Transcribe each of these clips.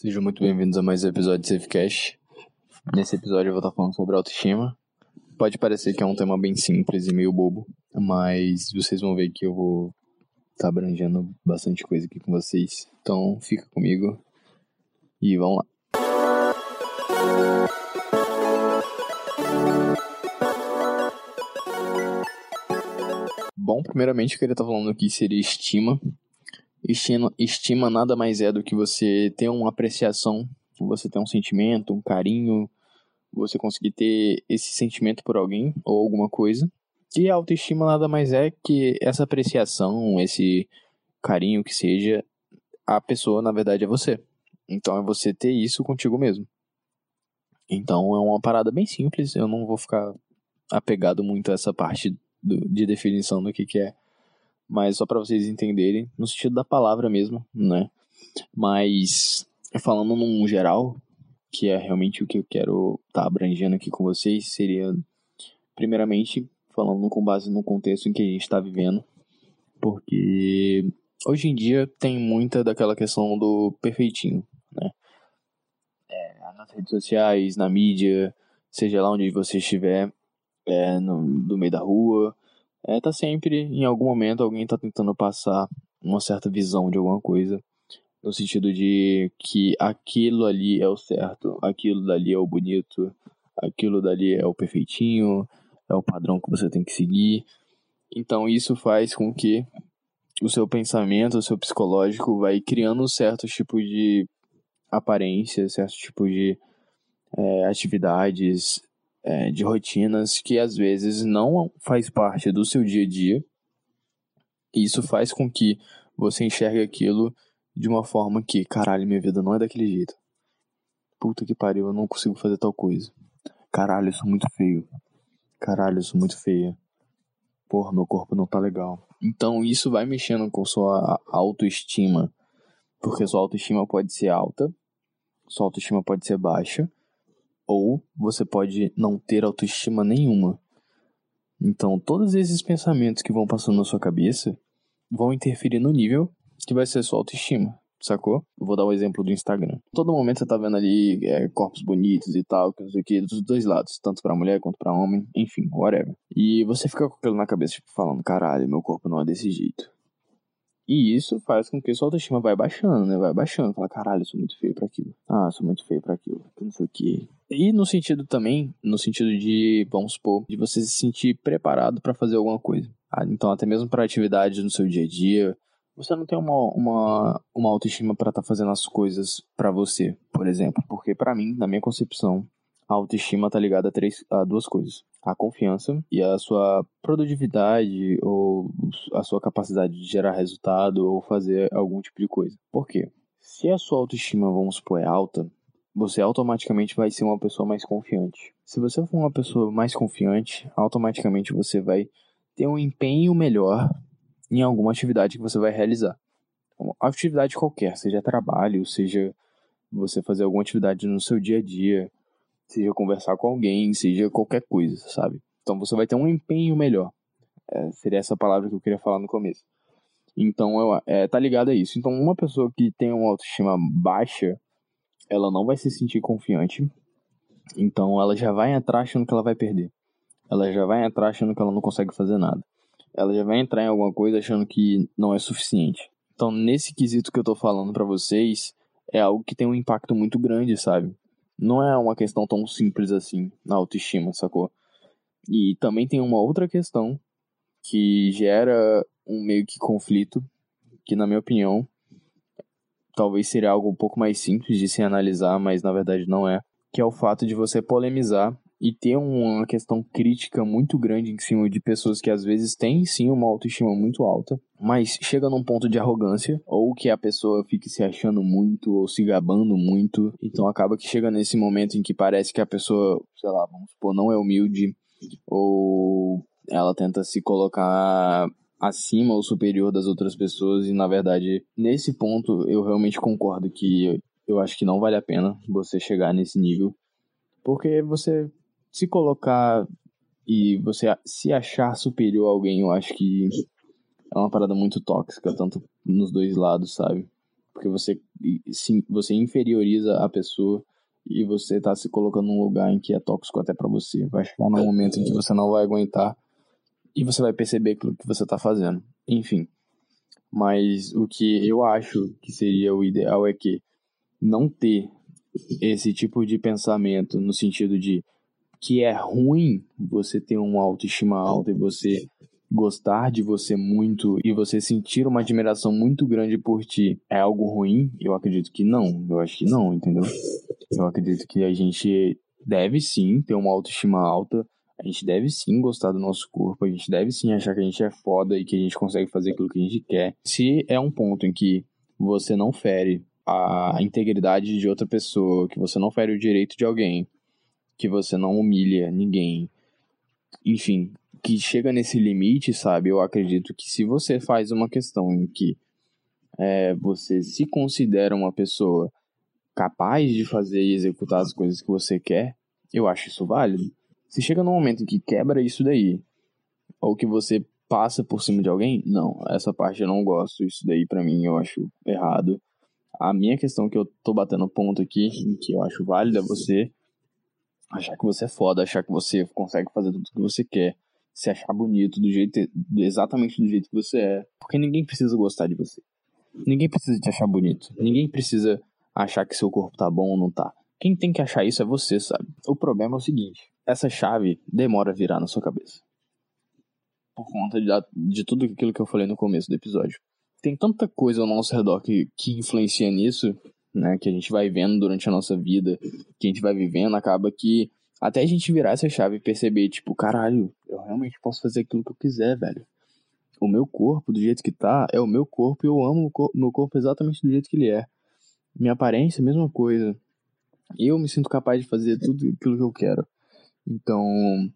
Sejam muito bem-vindos a mais um episódio de Safecast. Nesse episódio eu vou estar falando sobre autoestima. Pode parecer que é um tema bem simples e meio bobo, mas vocês vão ver que eu vou estar abrangendo bastante coisa aqui com vocês. Então fica comigo e vamos lá. Bom, primeiramente eu queria estar falando aqui seria estima. Estima, estima nada mais é do que você ter uma apreciação, você ter um sentimento, um carinho, você conseguir ter esse sentimento por alguém ou alguma coisa. E a autoestima nada mais é que essa apreciação, esse carinho que seja, a pessoa na verdade é você. Então é você ter isso contigo mesmo. Então é uma parada bem simples, eu não vou ficar apegado muito a essa parte do, de definição do que, que é mas só para vocês entenderem, no sentido da palavra mesmo, né? Mas falando num geral, que é realmente o que eu quero estar tá abrangendo aqui com vocês, seria primeiramente falando com base no contexto em que a gente está vivendo, porque hoje em dia tem muita daquela questão do perfeitinho, né? É, nas redes sociais, na mídia, seja lá onde você estiver, é, no, no meio da rua, é, tá sempre, em algum momento, alguém tá tentando passar uma certa visão de alguma coisa, no sentido de que aquilo ali é o certo, aquilo dali é o bonito, aquilo dali é o perfeitinho, é o padrão que você tem que seguir. Então isso faz com que o seu pensamento, o seu psicológico vai criando certos tipos de aparência, certos tipos de é, atividades, é, de rotinas que às vezes não faz parte do seu dia a dia. E isso faz com que você enxergue aquilo de uma forma que, caralho, minha vida não é daquele jeito. Puta que pariu, eu não consigo fazer tal coisa. Caralho, eu sou muito feio. Caralho, eu sou muito feia. Porra, meu corpo não tá legal. Então isso vai mexendo com sua autoestima. Porque sua autoestima pode ser alta, sua autoestima pode ser baixa, ou você pode não ter autoestima nenhuma. Então, todos esses pensamentos que vão passando na sua cabeça vão interferir no nível que vai ser sua autoestima, sacou? Vou dar o um exemplo do Instagram. Todo momento você tá vendo ali é, corpos bonitos e tal, que não sei o que, dos dois lados, tanto para mulher quanto para homem, enfim, whatever. E você fica com aquilo na cabeça, tipo, falando, caralho, meu corpo não é desse jeito. E isso faz com que sua autoestima vai baixando, né? Vai baixando. Fala, caralho, eu sou muito feio para aquilo. Ah, sou muito feio para aquilo. Não sei o que. E no sentido também, no sentido de, vamos supor, de você se sentir preparado para fazer alguma coisa. Ah, então, até mesmo para atividades no seu dia a dia, você não tem uma, uma, uma autoestima para estar tá fazendo as coisas para você, por exemplo. Porque para mim, na minha concepção, a autoestima tá ligada a, três, a duas coisas: a confiança e a sua produtividade ou a sua capacidade de gerar resultado ou fazer algum tipo de coisa. Por quê? Se a sua autoestima, vamos supor, é alta, você automaticamente vai ser uma pessoa mais confiante. Se você for uma pessoa mais confiante, automaticamente você vai ter um empenho melhor em alguma atividade que você vai realizar. Uma atividade qualquer, seja trabalho, seja você fazer alguma atividade no seu dia a dia, seja conversar com alguém, seja qualquer coisa, sabe? Então você vai ter um empenho melhor. É, seria essa palavra que eu queria falar no começo. Então, eu, é, tá ligado a isso. Então, uma pessoa que tem uma autoestima baixa, ela não vai se sentir confiante. Então, ela já vai entrar achando que ela vai perder. Ela já vai entrar achando que ela não consegue fazer nada. Ela já vai entrar em alguma coisa achando que não é suficiente. Então, nesse quesito que eu tô falando para vocês, é algo que tem um impacto muito grande, sabe? não é uma questão tão simples assim na autoestima, sacou? E também tem uma outra questão que gera um meio que conflito, que na minha opinião talvez seria algo um pouco mais simples de se analisar, mas na verdade não é, que é o fato de você polemizar e ter uma questão crítica muito grande em cima de pessoas que às vezes têm sim uma autoestima muito alta, mas chega num ponto de arrogância, ou que a pessoa fique se achando muito ou se gabando muito, então acaba que chega nesse momento em que parece que a pessoa, sei lá, vamos supor, não é humilde, ou ela tenta se colocar acima ou superior das outras pessoas e na verdade nesse ponto eu realmente concordo que eu acho que não vale a pena você chegar nesse nível porque você se colocar e você se achar superior a alguém, eu acho que é uma parada muito tóxica, tanto nos dois lados, sabe? Porque você, sim, você inferioriza a pessoa e você tá se colocando num lugar em que é tóxico até para você. Vai chegar num momento em que você não vai aguentar e você vai perceber aquilo que você tá fazendo. Enfim. Mas o que eu acho que seria o ideal é que não ter esse tipo de pensamento no sentido de que é ruim você ter uma autoestima alta e você gostar de você muito e você sentir uma admiração muito grande por ti é algo ruim? Eu acredito que não. Eu acho que não, entendeu? Eu acredito que a gente deve sim ter uma autoestima alta. A gente deve sim gostar do nosso corpo, a gente deve sim achar que a gente é foda e que a gente consegue fazer aquilo que a gente quer. Se é um ponto em que você não fere a integridade de outra pessoa, que você não fere o direito de alguém, que você não humilha ninguém, enfim, que chega nesse limite, sabe? Eu acredito que se você faz uma questão em que é, você se considera uma pessoa capaz de fazer e executar as coisas que você quer, eu acho isso válido. Se chega num momento em que quebra isso daí, ou que você passa por cima de alguém, não, essa parte eu não gosto, isso daí para mim eu acho errado. A minha questão que eu tô batendo ponto aqui, que eu acho válida, é você achar que você é foda, achar que você consegue fazer tudo o que você quer, se achar bonito do jeito exatamente do jeito que você é, porque ninguém precisa gostar de você. Ninguém precisa te achar bonito. Ninguém precisa achar que seu corpo tá bom ou não tá. Quem tem que achar isso é você, sabe? O problema é o seguinte: essa chave demora a virar na sua cabeça. Por conta de, de tudo aquilo que eu falei no começo do episódio. Tem tanta coisa ao nosso redor que, que influencia nisso, né? Que a gente vai vendo durante a nossa vida, que a gente vai vivendo, acaba que até a gente virar essa chave e perceber, tipo, caralho, eu realmente posso fazer aquilo que eu quiser, velho. O meu corpo, do jeito que tá, é o meu corpo e eu amo o cor meu corpo exatamente do jeito que ele é. Minha aparência, mesma coisa. Eu me sinto capaz de fazer tudo aquilo que eu quero. Então,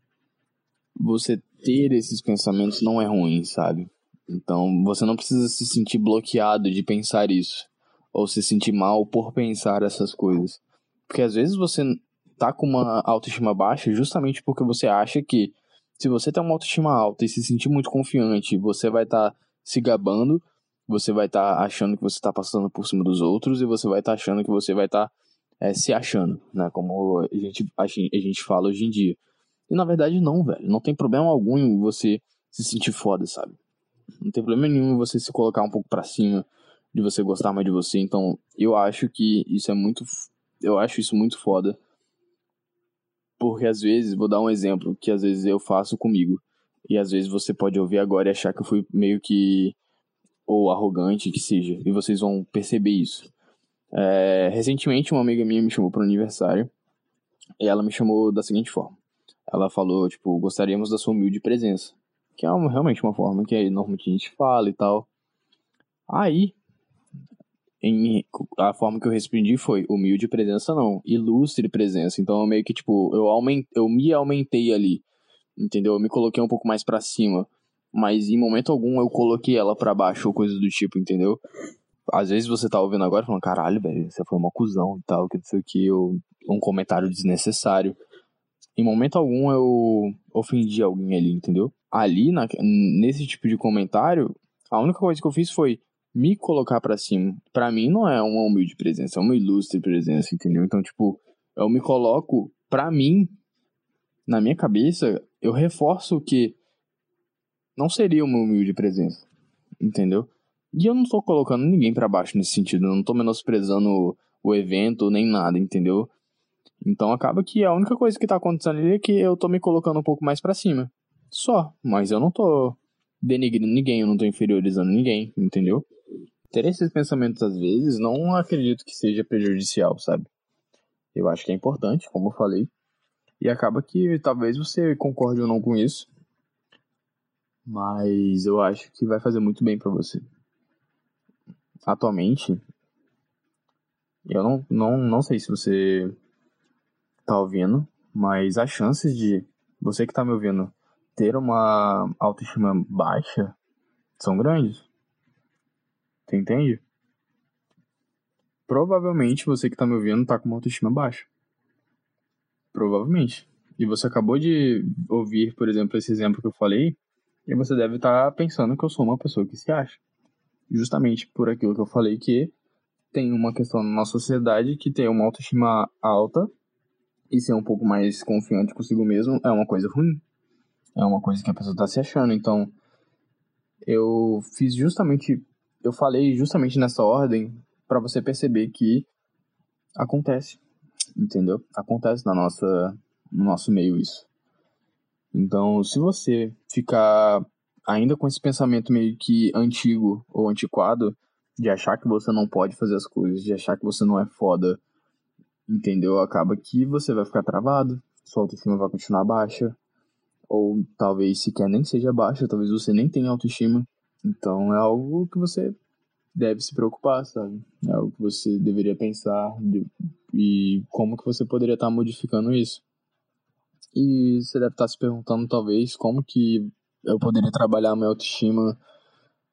você ter esses pensamentos não é ruim, sabe? Então, você não precisa se sentir bloqueado de pensar isso. Ou se sentir mal por pensar essas coisas. Porque às vezes você tá com uma autoestima baixa justamente porque você acha que se você tem uma autoestima alta e se sentir muito confiante, você vai estar tá se gabando, você vai estar tá achando que você está passando por cima dos outros e você vai estar tá achando que você vai estar tá, é, se achando, né? Como a gente, a gente fala hoje em dia. E na verdade não, velho. Não tem problema algum em você se sentir foda, sabe? Não tem problema nenhum em você se colocar um pouco para cima, de você gostar mais de você. Então, eu acho que isso é muito. Eu acho isso muito foda porque às vezes, vou dar um exemplo que às vezes eu faço comigo. E às vezes você pode ouvir agora e achar que eu fui meio que. ou arrogante, que seja. E vocês vão perceber isso. É, recentemente, uma amiga minha me chamou para o aniversário. E ela me chamou da seguinte forma: ela falou, tipo, gostaríamos da sua humilde presença. Que é uma, realmente uma forma que normalmente a gente fala e tal. Aí, em, a forma que eu respondi foi humilde presença não, ilustre presença. Então eu meio que tipo, eu aument, eu me aumentei ali. Entendeu? Eu me coloquei um pouco mais para cima, mas em momento algum eu coloquei ela para baixo ou coisa do tipo, entendeu? Às vezes você tá ouvindo agora falando, caralho, velho, você foi uma cuzão e tal, que não sei o que, ou um comentário desnecessário. Em momento algum eu ofendi alguém ali, entendeu? Ali, na, nesse tipo de comentário, a única coisa que eu fiz foi me colocar para cima, para mim não é uma humilde presença, é uma ilustre presença, entendeu? Então, tipo, eu me coloco para mim, na minha cabeça, eu reforço que não seria uma humilde presença, entendeu? E eu não tô colocando ninguém para baixo nesse sentido, eu não tô menosprezando o evento nem nada, entendeu? Então acaba que a única coisa que tá acontecendo ali é que eu tô me colocando um pouco mais para cima. Só, mas eu não tô denigrindo ninguém, eu não tô inferiorizando ninguém, entendeu? ter esses pensamentos às vezes não acredito que seja prejudicial, sabe? Eu acho que é importante, como eu falei. E acaba que talvez você concorde ou não com isso. Mas eu acho que vai fazer muito bem para você. Atualmente, eu não, não, não sei se você tá ouvindo, mas as chances de você que tá me ouvindo ter uma autoestima baixa são grandes. Você entende? Provavelmente você que tá me ouvindo tá com uma autoestima baixa. Provavelmente. E você acabou de ouvir, por exemplo, esse exemplo que eu falei, e você deve estar tá pensando que eu sou uma pessoa que se acha. Justamente por aquilo que eu falei que tem uma questão na nossa sociedade que ter uma autoestima alta e ser um pouco mais confiante consigo mesmo é uma coisa ruim. É uma coisa que a pessoa está se achando. Então, eu fiz justamente, eu falei justamente nessa ordem para você perceber que acontece, entendeu? Acontece na nossa, no nosso meio isso. Então, se você ficar ainda com esse pensamento meio que antigo ou antiquado, de achar que você não pode fazer as coisas, de achar que você não é foda, entendeu? Acaba que você vai ficar travado, sua autoestima vai continuar baixa, ou talvez sequer nem seja baixa, talvez você nem tenha autoestima. Então é algo que você deve se preocupar, sabe? É algo que você deveria pensar de, e como que você poderia estar modificando isso. E você deve estar se perguntando, talvez, como que eu poderia trabalhar a minha autoestima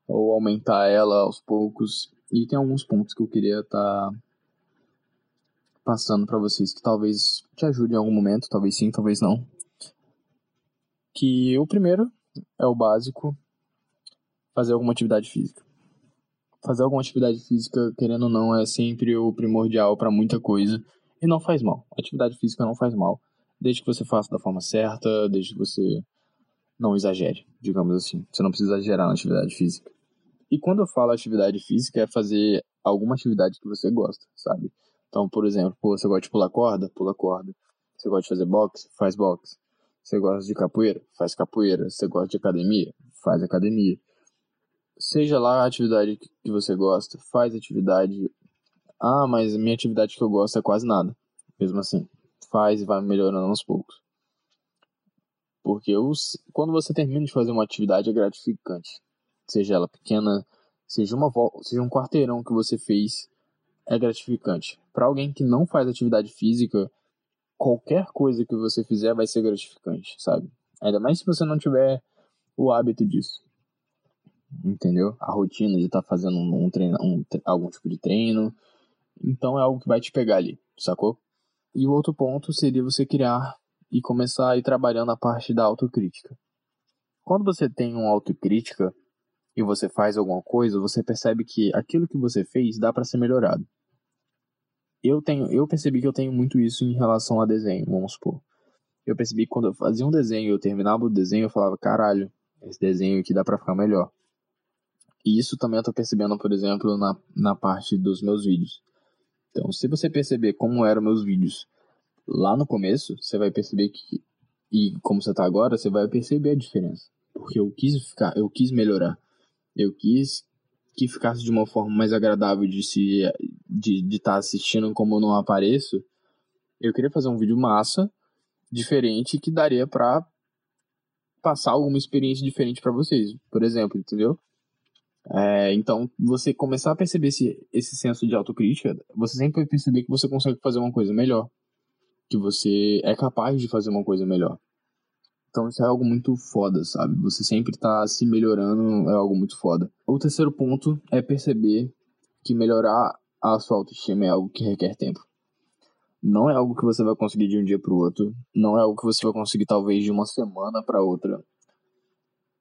ou aumentar ela aos poucos. E tem alguns pontos que eu queria estar passando para vocês que talvez te ajudem em algum momento, talvez sim, talvez não. Que o primeiro é o básico, fazer alguma atividade física. Fazer alguma atividade física, querendo ou não, é sempre o primordial para muita coisa e não faz mal. Atividade física não faz mal desde que você faça da forma certa, desde que você não exagere, digamos assim. Você não precisa exagerar na atividade física. E quando eu falo atividade física, é fazer alguma atividade que você gosta, sabe? Então, por exemplo, você gosta de pular corda? Pula corda. Você gosta de fazer boxe? Faz boxe. Você gosta de capoeira? Faz capoeira. Você gosta de academia? Faz academia. Seja lá a atividade que você gosta, faz atividade. Ah, mas minha atividade que eu gosto é quase nada. Mesmo assim faz e vai melhorando aos poucos. Porque os, quando você termina de fazer uma atividade é gratificante. Seja ela pequena, seja uma seja um quarteirão que você fez, é gratificante. Para alguém que não faz atividade física, qualquer coisa que você fizer vai ser gratificante, sabe? Ainda mais se você não tiver o hábito disso. Entendeu? A rotina de estar tá fazendo um treino, um, algum tipo de treino. Então é algo que vai te pegar ali, sacou? E o outro ponto seria você criar e começar a ir trabalhando a parte da autocrítica. Quando você tem uma autocrítica e você faz alguma coisa, você percebe que aquilo que você fez dá para ser melhorado. Eu tenho, eu percebi que eu tenho muito isso em relação a desenho, vamos supor. Eu percebi que quando eu fazia um desenho, eu terminava o desenho, eu falava, caralho, esse desenho aqui dá para ficar melhor. E isso também eu tô percebendo, por exemplo, na, na parte dos meus vídeos. Então, se você perceber como eram meus vídeos lá no começo, você vai perceber que e como você está agora, você vai perceber a diferença. Porque eu quis ficar, eu quis melhorar. Eu quis que ficasse de uma forma mais agradável de se de estar tá assistindo como eu não apareço. Eu queria fazer um vídeo massa, diferente que daria para passar alguma experiência diferente para vocês, por exemplo, entendeu? É, então, você começar a perceber esse, esse senso de autocrítica, você sempre vai perceber que você consegue fazer uma coisa melhor. Que você é capaz de fazer uma coisa melhor. Então, isso é algo muito foda, sabe? Você sempre tá se melhorando, é algo muito foda. O terceiro ponto é perceber que melhorar a sua autoestima é algo que requer tempo. Não é algo que você vai conseguir de um dia para o outro. Não é algo que você vai conseguir, talvez, de uma semana para outra.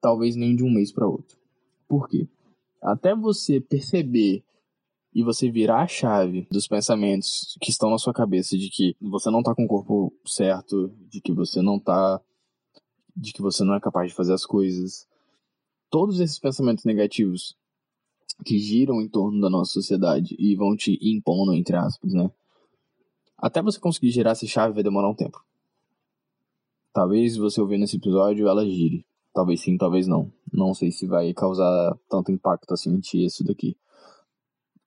Talvez nem de um mês para outro. Por quê? até você perceber e você virar a chave dos pensamentos que estão na sua cabeça de que você não tá com o corpo certo, de que você não tá de que você não é capaz de fazer as coisas. Todos esses pensamentos negativos que giram em torno da nossa sociedade e vão te impondo entre aspas, né? Até você conseguir girar essa chave vai demorar um tempo. Talvez você ouvindo esse episódio ela gire. Talvez sim, talvez não. Não sei se vai causar tanto impacto assim em ti isso daqui.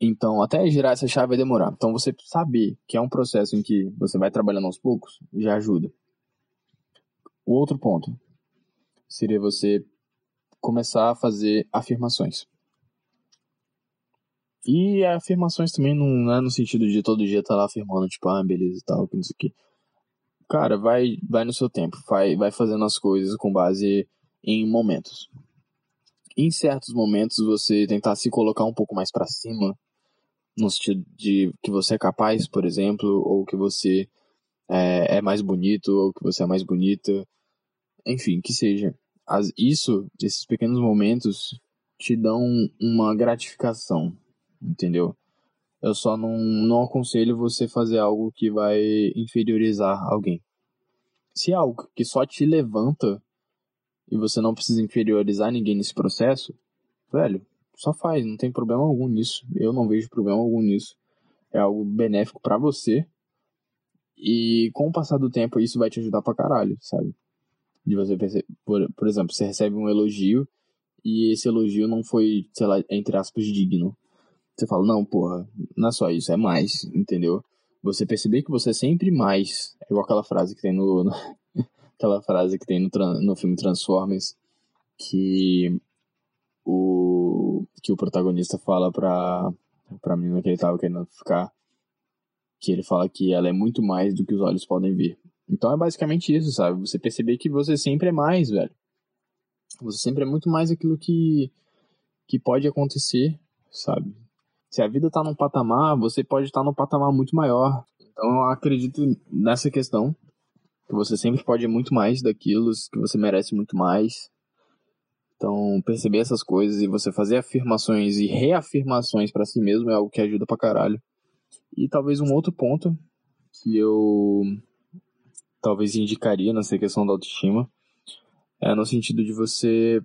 Então, até girar essa chave vai demorar. Então, você saber que é um processo em que você vai trabalhando aos poucos já ajuda. O outro ponto seria você começar a fazer afirmações. E afirmações também não é no sentido de todo dia estar tá lá afirmando, tipo, ah, beleza e tal, que não sei o. Cara, vai, vai no seu tempo, vai, vai fazendo as coisas com base em momentos. Em certos momentos, você tentar se colocar um pouco mais para cima, no sentido de que você é capaz, por exemplo, ou que você é, é mais bonito, ou que você é mais bonita, enfim, que seja. As, isso, esses pequenos momentos, te dão uma gratificação, entendeu? Eu só não, não aconselho você fazer algo que vai inferiorizar alguém. Se é algo que só te levanta e você não precisa inferiorizar ninguém nesse processo, velho, só faz, não tem problema algum nisso. Eu não vejo problema algum nisso. É algo benéfico para você. E com o passar do tempo, isso vai te ajudar pra caralho, sabe? De você perceber, por, por exemplo, você recebe um elogio e esse elogio não foi, sei lá, entre aspas, digno. Você fala, não, porra, não é só isso, é mais, entendeu? Você perceber que você é sempre mais. É igual aquela frase que tem no. no aquela frase que tem no, no filme Transformers. Que o. Que o protagonista fala pra. Pra menina que ele tava querendo ficar. Que ele fala que ela é muito mais do que os olhos podem ver. Então é basicamente isso, sabe? Você perceber que você sempre é mais, velho. Você sempre é muito mais aquilo que, que pode acontecer, sabe? Se a vida tá num patamar, você pode estar num patamar muito maior. Então eu acredito nessa questão. Que você sempre pode muito mais daquilo, que você merece muito mais. Então, perceber essas coisas e você fazer afirmações e reafirmações para si mesmo é algo que ajuda pra caralho. E talvez um outro ponto que eu talvez indicaria nessa questão da autoestima é no sentido de você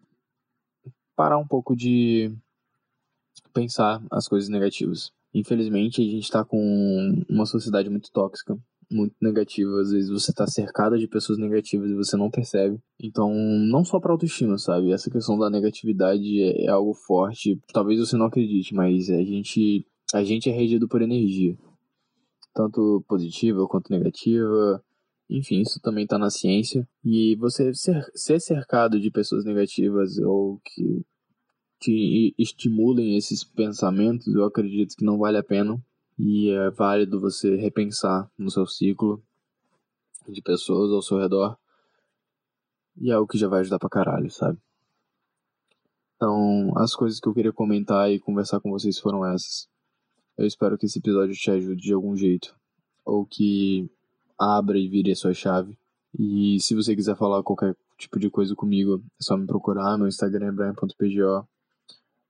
parar um pouco de pensar as coisas negativas. Infelizmente, a gente está com uma sociedade muito tóxica, muito negativa. Às vezes você está cercado de pessoas negativas e você não percebe. Então, não só para autoestima, sabe? Essa questão da negatividade é, é algo forte. Talvez você não acredite, mas a gente, a gente é regido por energia, tanto positiva quanto negativa. Enfim, isso também está na ciência. E você ser, ser cercado de pessoas negativas ou que te estimulem esses pensamentos, eu acredito que não vale a pena. E é válido você repensar no seu ciclo de pessoas ao seu redor. E é o que já vai ajudar pra caralho, sabe? Então, as coisas que eu queria comentar e conversar com vocês foram essas. Eu espero que esse episódio te ajude de algum jeito. Ou que abra e vire a sua chave. E se você quiser falar qualquer tipo de coisa comigo, é só me procurar. Meu Instagram é brian.pgo.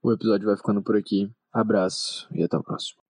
O episódio vai ficando por aqui. Abraço e até o próximo.